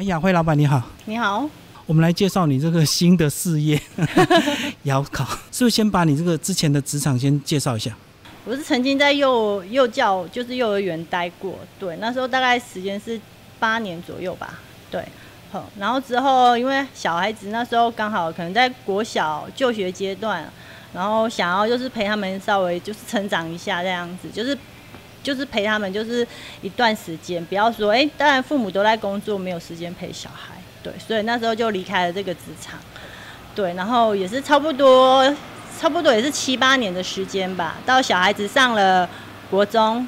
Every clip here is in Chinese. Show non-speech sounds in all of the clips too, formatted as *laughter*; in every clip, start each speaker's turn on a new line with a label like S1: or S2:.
S1: 哎，雅慧老板你好，
S2: 你好，
S1: 我们来介绍你这个新的事业 *laughs* 窑烤，是不是先把你这个之前的职场先介绍一下？
S2: 我是曾经在幼幼教，就是幼儿园待过，对，那时候大概时间是八年左右吧，对，好，然后之后因为小孩子那时候刚好可能在国小就学阶段，然后想要就是陪他们稍微就是成长一下这样子，就是就是陪他们就是一段时间，不要说哎，当然父母都在工作，没有时间陪小孩，对，所以那时候就离开了这个职场，对，然后也是差不多。差不多也是七八年的时间吧，到小孩子上了国中、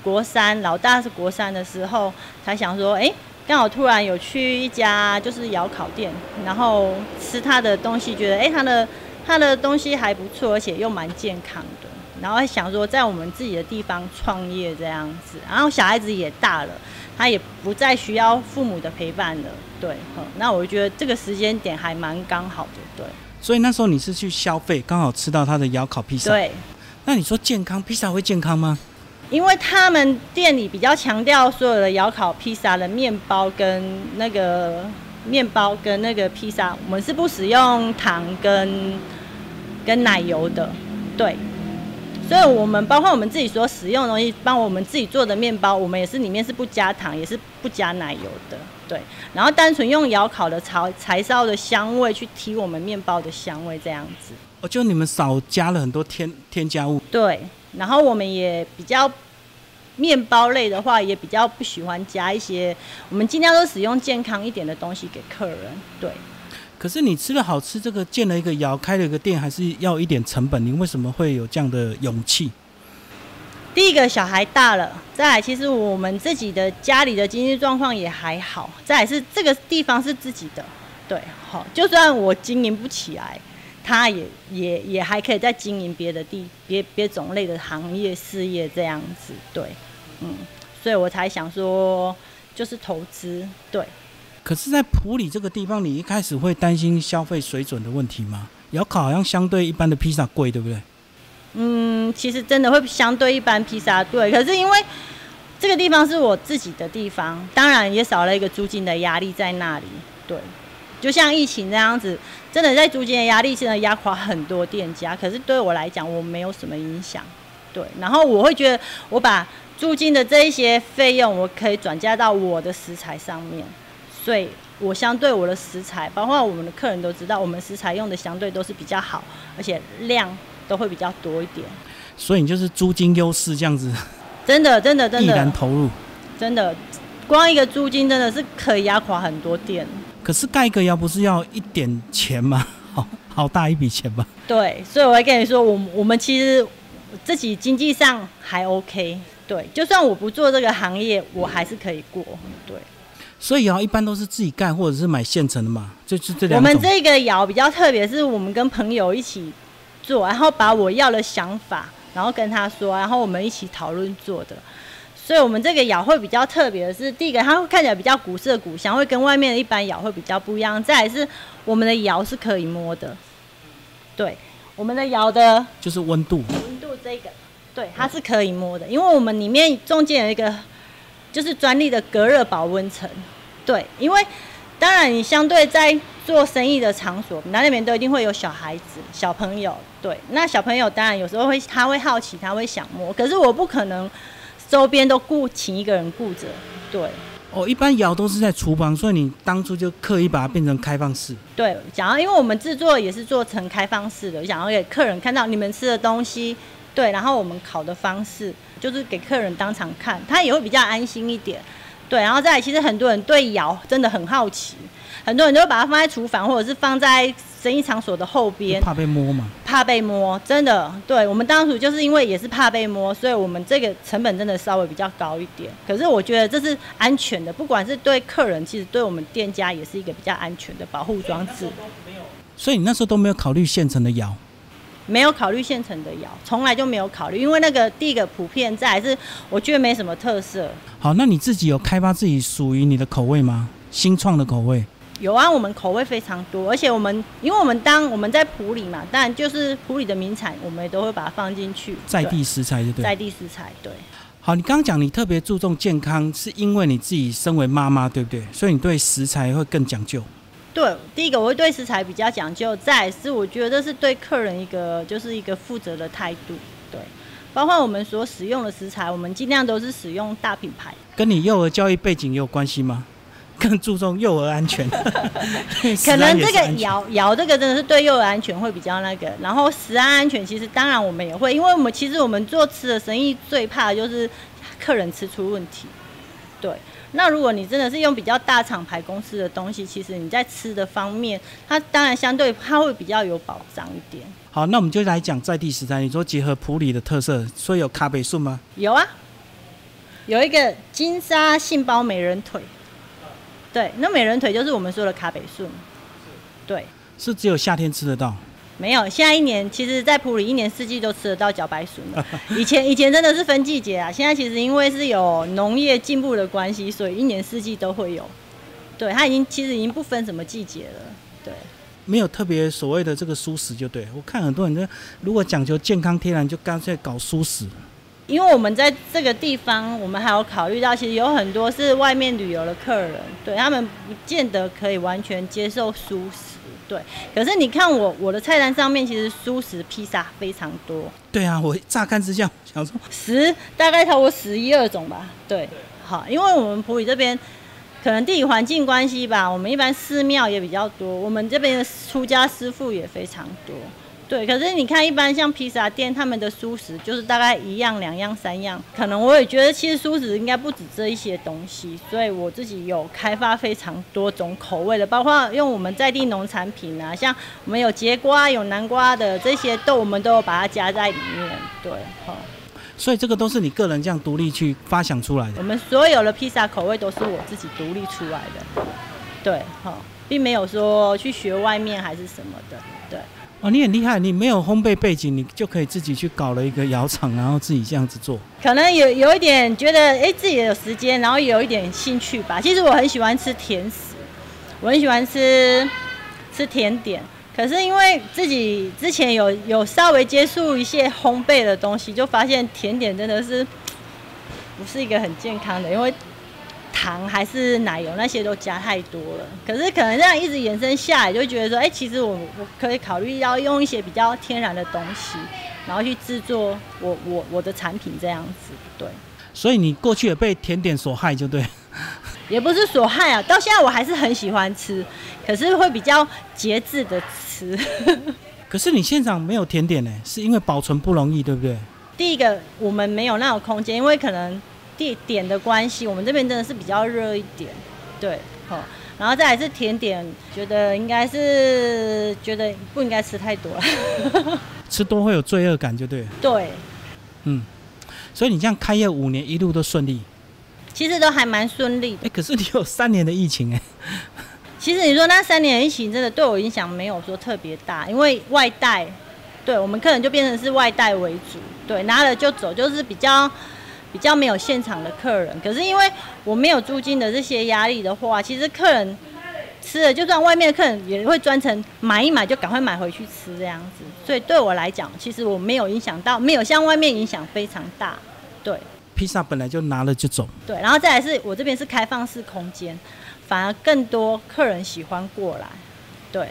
S2: 国三，老大是国三的时候，才想说，哎，刚好突然有去一家就是窑烤店，然后吃他的东西，觉得哎，他的他的东西还不错，而且又蛮健康的，然后想说在我们自己的地方创业这样子，然后小孩子也大了，他也不再需要父母的陪伴了，对，那我觉得这个时间点还蛮刚好的，对。
S1: 所以那时候你是去消费，刚好吃到他的窑烤披萨。
S2: 对。
S1: 那你说健康披萨会健康吗？
S2: 因为他们店里比较强调所有的窑烤披萨的面包跟那个面包跟那个披萨，我们是不使用糖跟跟奶油的。对。所以我们包括我们自己所使用的东西，帮我们自己做的面包，我们也是里面是不加糖，也是不加奶油的。对，然后单纯用窑烤的柴柴烧的香味去提我们面包的香味，这样子。
S1: 哦，就你们少加了很多添添加物。
S2: 对，然后我们也比较面包类的话，也比较不喜欢加一些，我们尽量都使用健康一点的东西给客人。对。
S1: 可是你吃了好吃，这个建了一个窑，开了一个店，还是要一点成本。你为什么会有这样的勇气？
S2: 第一个小孩大了，再来其实我们自己的家里的经济状况也还好，再来是这个地方是自己的，对，好，就算我经营不起来，他也也也还可以再经营别的地别别种类的行业事业这样子，对，嗯，所以我才想说就是投资，对。
S1: 可是，在普里这个地方，你一开始会担心消费水准的问题吗？窑烤好像相对一般的披萨贵，对不对？
S2: 嗯，其实真的会相对一般披萨对，可是因为这个地方是我自己的地方，当然也少了一个租金的压力在那里。对，就像疫情这样子，真的在租金的压力现在压垮很多店家。可是对我来讲，我没有什么影响。对，然后我会觉得我把租金的这一些费用，我可以转嫁到我的食材上面，所以我相对我的食材，包括我们的客人都知道，我们食材用的相对都是比较好，而且量。都会比较多一点，
S1: 所以你就是租金优势这样子，*laughs*
S2: 真的真的真的，
S1: 毅然投入，
S2: 真的，光一个租金真的是可以压垮很多店。
S1: 可是盖个窑不是要一点钱吗？好好大一笔钱吧？
S2: 对，所以我会跟你说，我我们其实自己经济上还 OK，对，就算我不做这个行业，我还是可以过，对。
S1: 所以窑一般都是自己盖，或者是买现成的嘛，就是这两
S2: 我们这个窑比较特别，是我们跟朋友一起。做，然后把我要的想法，然后跟他说，然后我们一起讨论做的。所以，我们这个窑会比较特别的是，第一个，它会看起来比较古色古香，会跟外面的一般窑会比较不一样。再来是，我们的窑是可以摸的。对，我们的窑的，
S1: 就是温度，
S2: 温度这个，对，它是可以摸的，因为我们里面中间有一个，就是专利的隔热保温层。对，因为。当然，你相对在做生意的场所，那里面都一定会有小孩子、小朋友。对，那小朋友当然有时候会，他会好奇，他会想摸。可是我不可能周边都雇请一个人顾着。对。
S1: 哦，一般窑都是在厨房，所以你当初就刻意把它变成开放式。
S2: 对，想要因为我们制作也是做成开放式的，想要给客人看到你们吃的东西。对，然后我们烤的方式就是给客人当场看，他也会比较安心一点。对，然后再来，其实很多人对窑真的很好奇，很多人都会把它放在厨房，或者是放在生意场所的后边，
S1: 怕被摸嘛？
S2: 怕被摸，真的。对我们当初就是因为也是怕被摸，所以我们这个成本真的稍微比较高一点。可是我觉得这是安全的，不管是对客人，其实对我们店家也是一个比较安全的保护装置。
S1: 所以你那时候都没有考虑现成的窑。
S2: 没有考虑现成的窑，从来就没有考虑，因为那个第一个普遍在，还是我觉得没什么特色。
S1: 好，那你自己有开发自己属于你的口味吗？新创的口味？
S2: 有啊，我们口味非常多，而且我们因为我们当我们在普里嘛，当然就是普里的名产，我们也都会把它放进去。
S1: 在地食材，就对？
S2: 在地食材，对。
S1: 好，你刚刚讲你特别注重健康，是因为你自己身为妈妈，对不对？所以你对食材会更讲究。
S2: 对，第一个我会对食材比较讲究，再是我觉得是对客人一个就是一个负责的态度。对，包括我们所使用的食材，我们尽量都是使用大品牌。
S1: 跟你幼儿教育背景有关系吗？*laughs* 更注重幼儿安全，*laughs*
S2: 可能这个摇摇这个真的是对幼儿安全会比较那个，然后食安安全其实当然我们也会，因为我们其实我们做吃的生意最怕的就是客人吃出问题，对。那如果你真的是用比较大厂牌公司的东西，其实你在吃的方面，它当然相对它会比较有保障一点。
S1: 好，那我们就来讲在地食材。你说结合普里的特色，所以有咖啡树吗？
S2: 有啊，有一个金沙杏鲍美人腿。对，那美人腿就是我们说的咖啡树。对，
S1: 是只有夏天吃得到。
S2: 没有，现在一年其实，在普里一年四季都吃得到茭白笋了。*laughs* 以前以前真的是分季节啊，现在其实因为是有农业进步的关系，所以一年四季都会有。对，它已经其实已经不分什么季节了。对，
S1: 没有特别所谓的这个蔬食就对。我看很多人就如果讲究健康天然，就干脆搞蔬食。
S2: 因为我们在这个地方，我们还有考虑到，其实有很多是外面旅游的客人，对他们不见得可以完全接受蔬食。对，可是你看我我的菜单上面其实素食披萨非常多。
S1: 对啊，我乍看之下想说
S2: 十大概超过十一二种吧。对，好，因为我们普里这边可能地理环境关系吧，我们一般寺庙也比较多，我们这边的出家师傅也非常多。对，可是你看，一般像披萨店，他们的素食就是大概一样、两样、三样。可能我也觉得，其实素食应该不止这一些东西，所以我自己有开发非常多种口味的，包括用我们在地农产品啊，像我们有节瓜、有南瓜的这些豆，我们都有把它加在里面。对，好。
S1: 所以这个都是你个人这样独立去发想出来的。
S2: 我们所有的披萨口味都是我自己独立出来的。对，好，并没有说去学外面还是什么的。对。
S1: 哦，你很厉害，你没有烘焙背景，你就可以自己去搞了一个窑厂，然后自己这样子做。
S2: 可能有有一点觉得，哎，自己有时间，然后有一点兴趣吧。其实我很喜欢吃甜食，我很喜欢吃吃甜点。可是因为自己之前有有稍微接触一些烘焙的东西，就发现甜点真的是 *tsk* 不是一个很健康的，因为。糖还是奶油那些都加太多了，可是可能这样一直延伸下来，就觉得说，哎，其实我我可以考虑要用一些比较天然的东西，然后去制作我我我的产品这样子，对。
S1: 所以你过去也被甜点所害，就对。*laughs*
S2: 也不是所害啊，到现在我还是很喜欢吃，可是会比较节制的吃。*laughs*
S1: 可是你现场没有甜点呢，是因为保存不容易，对不对？
S2: 第一个，我们没有那种空间，因为可能。地点的关系，我们这边真的是比较热一点，对，好，然后再来是甜点，觉得应该是觉得不应该吃太多了，*laughs*
S1: 吃多会有罪恶感，就对。
S2: 对，
S1: 嗯，所以你这样开业五年，一路都顺利，
S2: 其实都还蛮顺利。
S1: 哎，可是你有三年的疫情哎，*laughs*
S2: 其实你说那三年疫情真的对我影响没有说特别大，因为外带，对我们客人就变成是外带为主，对，拿了就走，就是比较。比较没有现场的客人，可是因为我没有租金的这些压力的话，其实客人吃了，就算外面的客人也会专程买一买就赶快买回去吃这样子，所以对我来讲，其实我没有影响到，没有像外面影响非常大。对，
S1: 披萨本来就拿了就走。
S2: 对，然后再来是我这边是开放式空间，反而更多客人喜欢过来。对，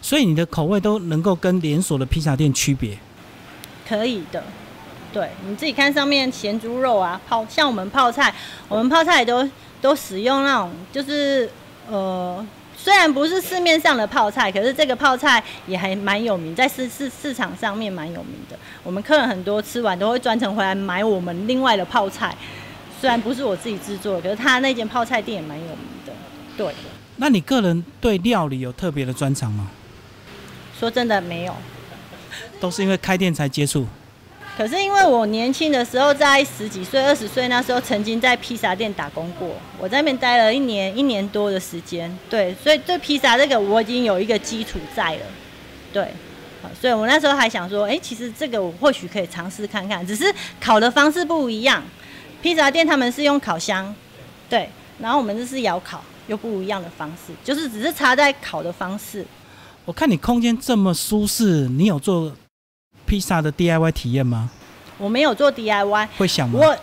S1: 所以你的口味都能够跟连锁的披萨店区别？
S2: 可以的。对，你自己看上面咸猪肉啊，泡像我们泡菜，我们泡菜都都使用那种，就是呃，虽然不是市面上的泡菜，可是这个泡菜也还蛮有名，在市市市场上面蛮有名的。我们客人很多吃完都会专程回来买我们另外的泡菜，虽然不是我自己制作，可是他那间泡菜店也蛮有名的。对，
S1: 那你个人对料理有特别的专长吗？
S2: 说真的，没有，
S1: 都是因为开店才接触。
S2: 可是因为我年轻的时候，在十几岁、二十岁那时候，曾经在披萨店打工过，我在那边待了一年、一年多的时间。对，所以对披萨这个我已经有一个基础在了。对，所以我那时候还想说，哎，其实这个我或许可以尝试看看，只是烤的方式不一样。披萨店他们是用烤箱，对，然后我们这是窑烤，又不一样的方式，就是只是差在烤的方式。
S1: 我看你空间这么舒适，你有做？披萨的 DIY 体验吗？
S2: 我没有做 DIY，
S1: 会想吗？
S2: 我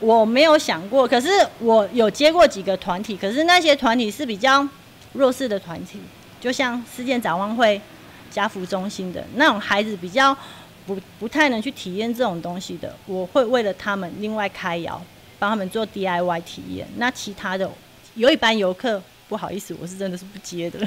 S2: 我没有想过，可是我有接过几个团体，可是那些团体是比较弱势的团体，就像世界展望会、家福中心的那种孩子，比较不不太能去体验这种东西的，我会为了他们另外开窑，帮他们做 DIY 体验。那其他的有一班游客，不好意思，我是真的是不接的。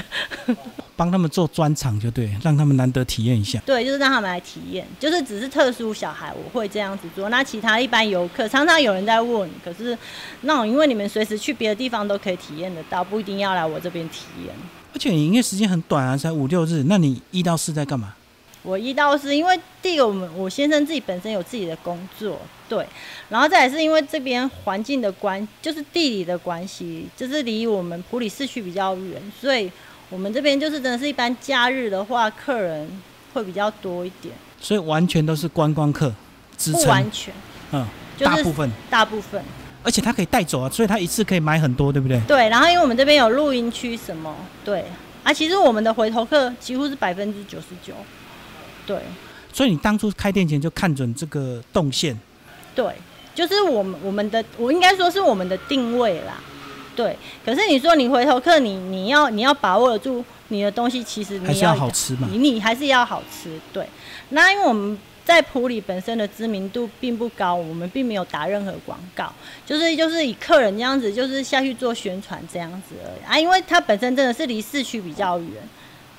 S1: 帮他们做专场就对，让他们难得体验一下。
S2: 对，就是让他们来体验，就是只是特殊小孩我会这样子做。那其他一般游客，常常有人在问，可是那种因为你们随时去别的地方都可以体验得到，不一定要来我这边体验。
S1: 而且营业时间很短啊，才五六日。那你一到四在干嘛？
S2: 我一到四，因为第一个我们我先生自己本身有自己的工作，对，然后再来是因为这边环境的关，就是地理的关系，就是离我们普里市区比较远，所以。我们这边就是真的是一般假日的话，客人会比较多一点，
S1: 所以完全都是观光客支撑。
S2: 不完全，
S1: 嗯，就大部分，
S2: 大部分。
S1: 而且他可以带走啊，所以他一次可以买很多，对不对？
S2: 对，然后因为我们这边有露营区什么，对，啊，其实我们的回头客几乎是百分之九十九，对。
S1: 所以你当初开店前就看准这个动线？
S2: 对，就是我们我们的，我应该说是我们的定位啦。对，可是你说你回头客，你你要你要把握得住你的东西，其实你
S1: 要好吃嘛，
S2: 你你还是要好吃。对，那因为我们在普里本身的知名度并不高，我们并没有打任何广告，就是就是以客人这样子，就是下去做宣传这样子而已啊。因为它本身真的是离市区比较远，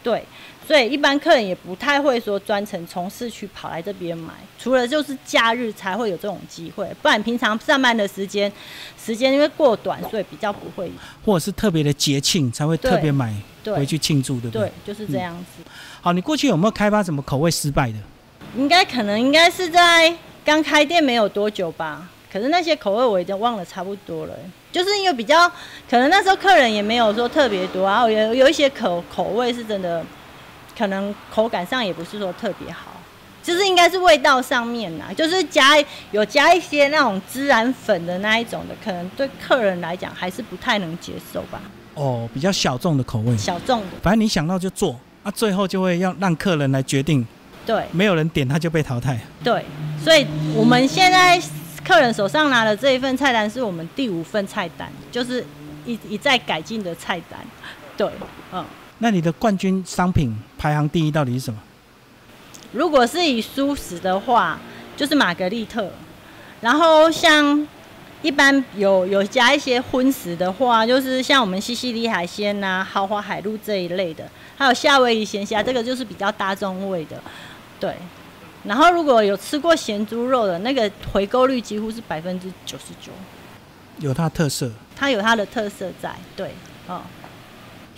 S2: 对。所以一般客人也不太会说专程从市区跑来这边买，除了就是假日才会有这种机会，不然平常上班的时间时间因为过短，所以比较不会。
S1: 或者是特别的节庆才会特别买回去庆祝，对不对？
S2: 对，就是这样子。
S1: 好，你过去有没有开发什么口味失败的？
S2: 应该可能应该是在刚开店没有多久吧，可是那些口味我已经忘了差不多了。就是因为比较可能那时候客人也没有说特别多，然后有有一些口口味是真的。可能口感上也不是说特别好，就是应该是味道上面呐，就是加有加一些那种孜然粉的那一种的，可能对客人来讲还是不太能接受吧。
S1: 哦，比较小众的口味。
S2: 小众的，
S1: 反正你想到就做，啊，最后就会要让客人来决定。
S2: 对。
S1: 没有人点他就被淘汰。
S2: 对，所以我们现在客人手上拿的这一份菜单是我们第五份菜单，就是一一再改进的菜单。对，嗯。
S1: 那你的冠军商品排行第一到底是什么？
S2: 如果是以素食的话，就是玛格丽特。然后像一般有有加一些荤食的话，就是像我们西西里海鲜呐、豪华海陆这一类的，还有夏威夷鲜虾，这个就是比较大众味的。对。然后如果有吃过咸猪肉的，那个回购率几乎是百分之九十九。
S1: 有它特色。
S2: 它有它的特色在，对，哦。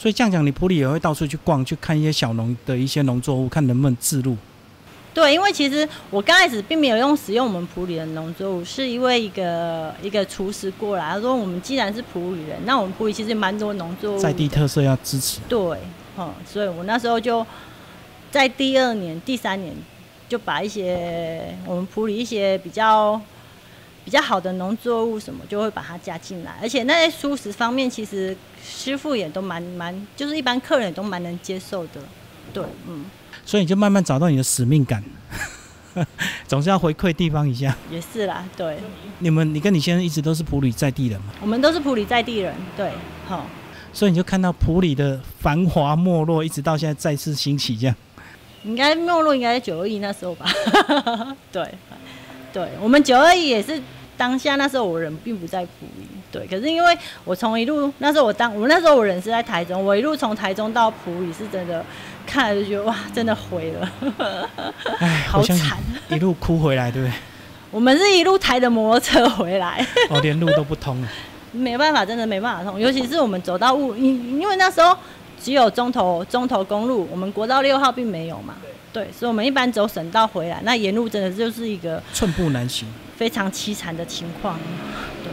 S1: 所以这样讲，你普里也会到处去逛，去看一些小农的一些农作物，看能不能自入。
S2: 对，因为其实我刚开始并没有用使用我们普里的农作物，是因为一个一个厨师过来，他说我们既然是普里人，那我们普里其实蛮多农作物，
S1: 在地特色要支持。
S2: 对，嗯，所以我那时候就在第二年、第三年就把一些我们普里一些比较。比较好的农作物什么就会把它加进来，而且那些蔬食方面，其实师傅也都蛮蛮，就是一般客人也都蛮能接受的。对，嗯。
S1: 所以你就慢慢找到你的使命感，总是要回馈地方一下。
S2: 也是啦，对。
S1: 你们，你跟你先生一直都是普里在地人嘛？
S2: 我们都是普里在地人，对，好。
S1: 所以你就看到普里的繁华没落，一直到现在再次兴起，这样。
S2: 应该没落应该在九二一那时候吧？*laughs* 对。对我们九二一也是当下那时候我人并不在普里，对，可是因为我从一路那时候我当我那时候我人是在台中，我一路从台中到普里是真的看了就觉得哇，真的毁了，
S1: 哎，*laughs*
S2: 好惨，
S1: 一路哭回来，对不对？
S2: 我们是一路抬着摩托车回来，
S1: 哦，连路都不通了，*laughs*
S2: 没办法，真的没办法通，尤其是我们走到雾，因因为那时候只有中头中头公路，我们国道六号并没有嘛。对，所以我们一般走省道回来，那沿路真的就是一个
S1: 寸步难行、
S2: 非常凄惨的情况。对，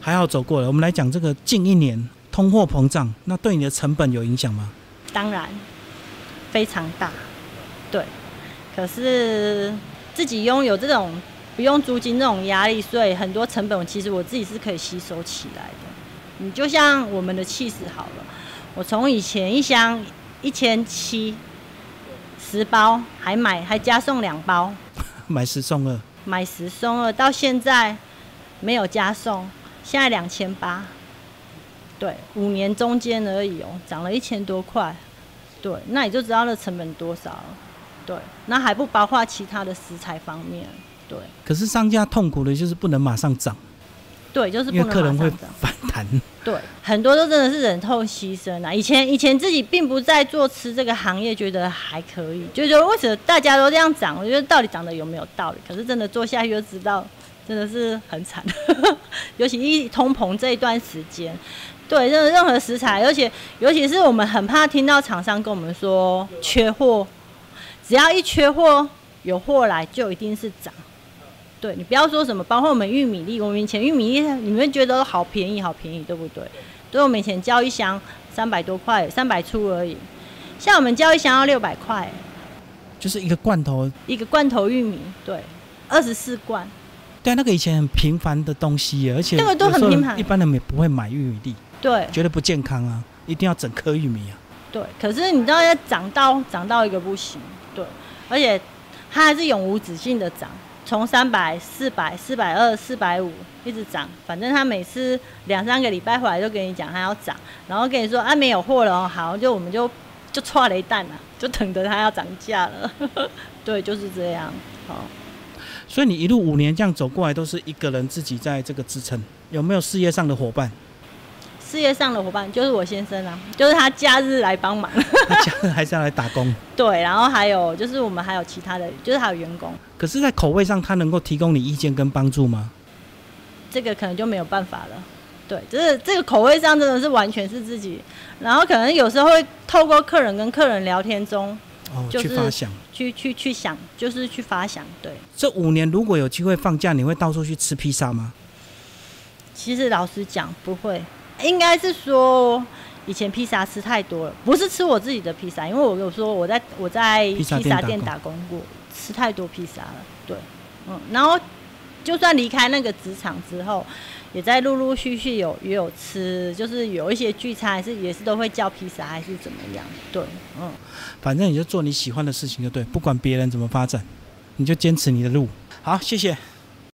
S1: 还好走过了。我们来讲这个近一年通货膨胀，那对你的成本有影响吗？
S2: 当然，非常大。对，可是自己拥有这种不用租金这种压力，所以很多成本其实我自己是可以吸收起来的。你就像我们的气势好了，我从以前一箱一千七。十包还买还加送两包，*laughs*
S1: 买十送二。
S2: 买十送二，到现在没有加送，现在两千八。对，五年中间而已哦，涨了一千多块。对，那你就知道那成本多少了。对，那还不包括其他的食材方面。对，
S1: 可是商家痛苦的就是不能马上涨，
S2: 对，就是不
S1: 因为客人会。反弹。*laughs*
S2: 对，很多都真的是忍痛牺牲啊。以前以前自己并不在做吃这个行业，觉得还可以，就觉得为什么大家都这样涨，我觉得到底涨的有没有道理？可是真的做下去就知道，真的是很惨。*laughs* 尤其一通膨这一段时间，对，任任何食材，而且尤其是我们很怕听到厂商跟我们说缺货，只要一缺货，有货来就一定是涨。对你不要说什么，包括我们玉米粒，我们以前玉米粒你们觉得好便宜，好便宜，对不对？对，我们以前交一箱三百多块，三百出而已。像我们交一箱要六百块，
S1: 就是一个罐头，
S2: 一个罐头玉米，对，二十四罐，
S1: 对，那个以前很平凡的东西，而且
S2: 那个都很平凡
S1: 一般人也不会买玉米粒，
S2: 对
S1: 觉得不健康啊，一定要整颗玉米啊。
S2: 对。可是你知道要涨到涨到一个不行，对，而且它还是永无止境的涨，从三百、四百、四百二、四百五一直涨，反正他每次两三个礼拜回来就跟你讲他要涨，然后跟你说啊没有货了，好，就我们就就错了一蛋了，*laughs* 就等着他要涨价了，*laughs* 对，就是这样，好。
S1: 所以你一路五年这样走过来，都是一个人自己在这个支撑，有没有事业上的伙伴？
S2: 事业上的伙伴就是我先生啊，就是他假日来帮忙。*laughs*
S1: 他假日还是要来打工，*laughs*
S2: 对，然后还有就是我们还有其他的，就是还有员工，
S1: 可是，在口味上，他能够提供你意见跟帮助吗？
S2: 这个可能就没有办法了。对，就是这个口味上真的是完全是自己，然后可能有时候会透过客人跟客人聊天中
S1: 哦，
S2: 就是
S1: 去发想。
S2: 去去去想，就是去发想。对，
S1: 这五年如果有机会放假，你会到处去吃披萨吗？
S2: 其实老实讲不会，应该是说以前披萨吃太多了，不是吃我自己的披萨，因为我有说我在我在
S1: 披
S2: 披
S1: 萨店打工
S2: 萨店打工过，吃太多披萨了。对，嗯，然后就算离开那个职场之后，也在陆陆续续有也有吃，就是有一些聚餐还是也是都会叫披萨还是怎么样。对，嗯，
S1: 反正你就做你喜欢的事情就对，不管别人怎么发展，你就坚持你的路。好，谢谢。